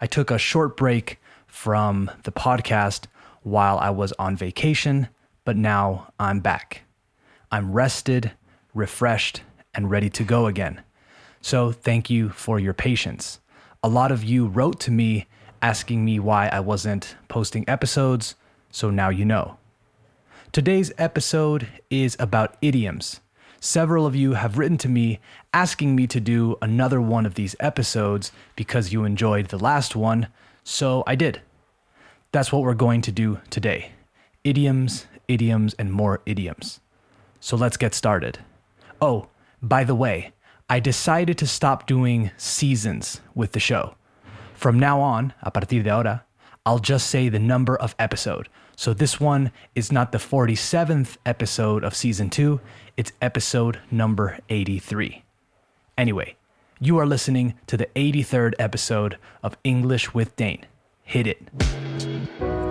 I took a short break from the podcast while I was on vacation, but now I'm back. I'm rested, refreshed, and ready to go again. So thank you for your patience. A lot of you wrote to me asking me why I wasn't posting episodes, so now you know. Today's episode is about idioms. Several of you have written to me asking me to do another one of these episodes because you enjoyed the last one, so I did. That's what we're going to do today idioms, idioms, and more idioms. So let's get started. Oh, by the way, I decided to stop doing seasons with the show. From now on, a partir de ahora, I'll just say the number of episode. So this one is not the 47th episode of season 2, it's episode number 83. Anyway, you are listening to the 83rd episode of English with Dane. Hit it.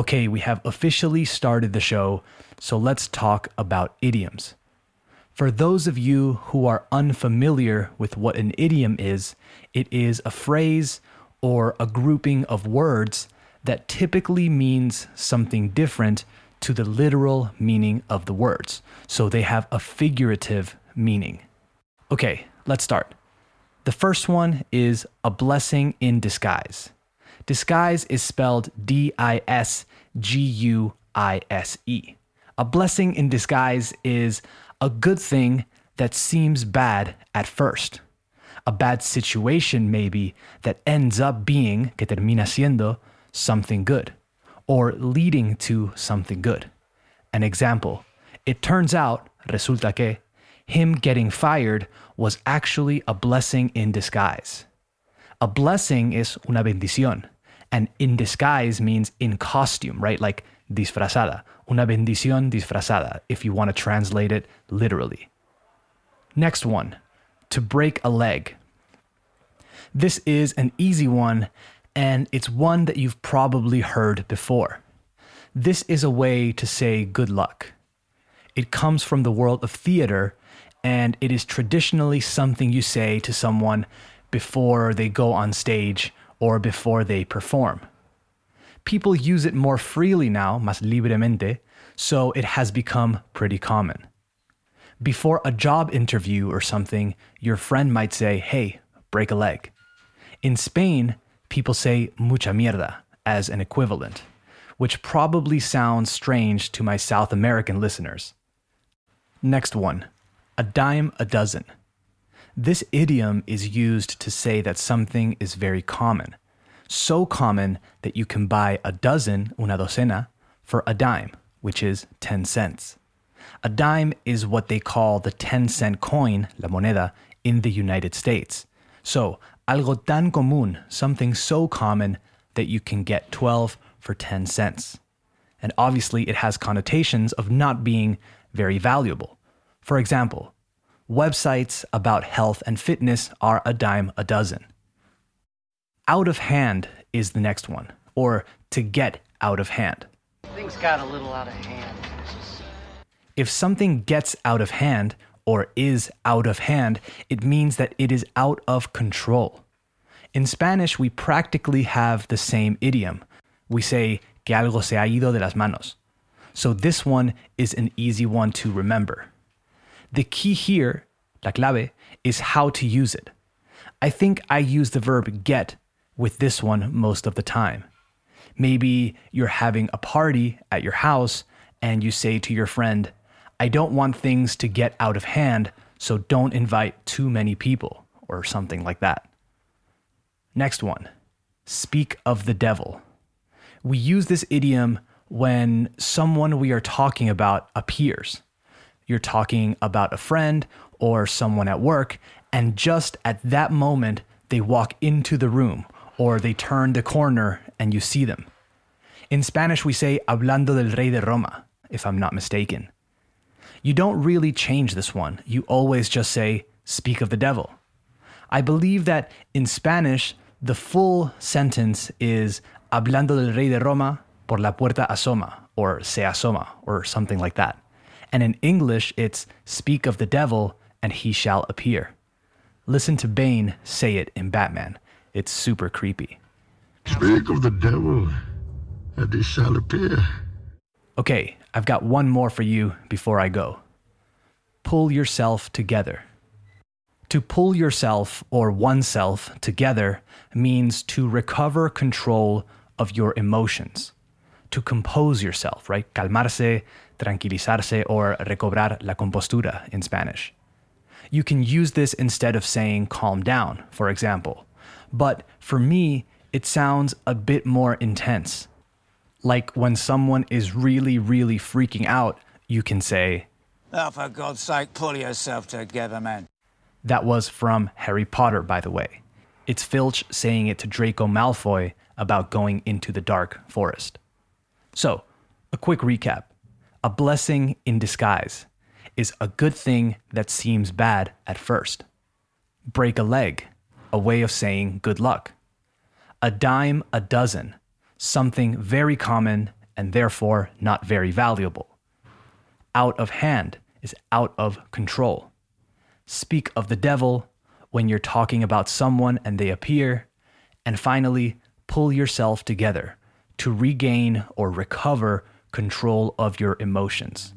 Okay, we have officially started the show, so let's talk about idioms. For those of you who are unfamiliar with what an idiom is, it is a phrase or a grouping of words that typically means something different to the literal meaning of the words. So they have a figurative meaning. Okay, let's start. The first one is a blessing in disguise. Disguise is spelled D I S G U I S E. A blessing in disguise is a good thing that seems bad at first. A bad situation, maybe, that ends up being, que termina siendo, something good, or leading to something good. An example it turns out, resulta que, him getting fired was actually a blessing in disguise. A blessing is una bendición, and in disguise means in costume, right? Like disfrazada. Una bendición disfrazada, if you want to translate it literally. Next one, to break a leg. This is an easy one, and it's one that you've probably heard before. This is a way to say good luck. It comes from the world of theater, and it is traditionally something you say to someone before they go on stage or before they perform. People use it more freely now, más libremente, so it has become pretty common. Before a job interview or something, your friend might say, hey, break a leg. In Spain, people say mucha mierda as an equivalent, which probably sounds strange to my South American listeners. Next one a dime a dozen. This idiom is used to say that something is very common, so common that you can buy a dozen, una docena, for a dime, which is 10 cents. A dime is what they call the 10 cent coin, la moneda, in the United States. So, algo tan común, something so common that you can get 12 for 10 cents. And obviously, it has connotations of not being very valuable. For example, websites about health and fitness are a dime a dozen. Out of hand is the next one, or to get out of hand. Things got a little out of hand. If something gets out of hand or is out of hand, it means that it is out of control. In Spanish, we practically have the same idiom. We say que algo se ha ido de las manos. So this one is an easy one to remember. The key here, la clave, is how to use it. I think I use the verb get with this one most of the time. Maybe you're having a party at your house and you say to your friend, I don't want things to get out of hand, so don't invite too many people, or something like that. Next one speak of the devil. We use this idiom when someone we are talking about appears. You're talking about a friend or someone at work, and just at that moment, they walk into the room or they turn the corner and you see them. In Spanish, we say hablando del rey de Roma, if I'm not mistaken. You don't really change this one. You always just say, speak of the devil. I believe that in Spanish, the full sentence is hablando del rey de Roma por la puerta asoma, or se asoma, or something like that. And in English, it's speak of the devil and he shall appear. Listen to Bane say it in Batman. It's super creepy. Speak of the devil and he shall appear. Okay, I've got one more for you before I go. Pull yourself together. To pull yourself or oneself together means to recover control of your emotions, to compose yourself, right? Calmarse, tranquilizarse, or recobrar la compostura in Spanish. You can use this instead of saying calm down, for example. But for me, it sounds a bit more intense. Like when someone is really, really freaking out, you can say, Oh, for God's sake, pull yourself together, man. That was from Harry Potter, by the way. It's Filch saying it to Draco Malfoy about going into the dark forest. So, a quick recap a blessing in disguise is a good thing that seems bad at first. Break a leg, a way of saying good luck. A dime a dozen, something very common and therefore not very valuable. Out of hand is out of control speak of the devil when you're talking about someone and they appear. And finally, pull yourself together to regain or recover control of your emotions.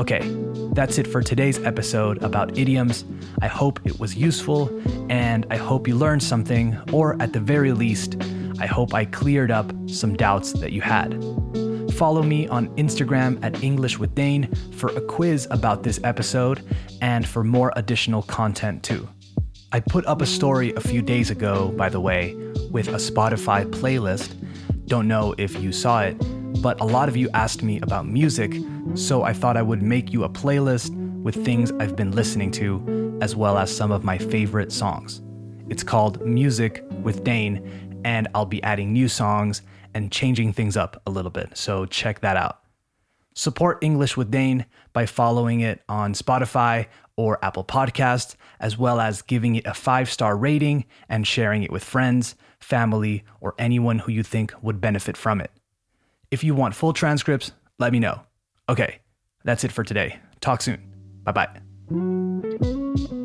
Okay, that's it for today's episode about idioms. I hope it was useful and I hope you learned something, or at the very least, I hope I cleared up some doubts that you had. Follow me on Instagram at English with Dane for a quiz about this episode and for more additional content too. I put up a story a few days ago, by the way, with a Spotify playlist. Don't know if you saw it, but a lot of you asked me about music, so I thought I would make you a playlist with things I've been listening to, as well as some of my favorite songs. It's called Music with Dane, and I'll be adding new songs and changing things up a little bit. So check that out. Support English with Dane by following it on Spotify or Apple Podcasts, as well as giving it a five star rating and sharing it with friends, family, or anyone who you think would benefit from it. If you want full transcripts, let me know. Okay, that's it for today. Talk soon. Bye bye.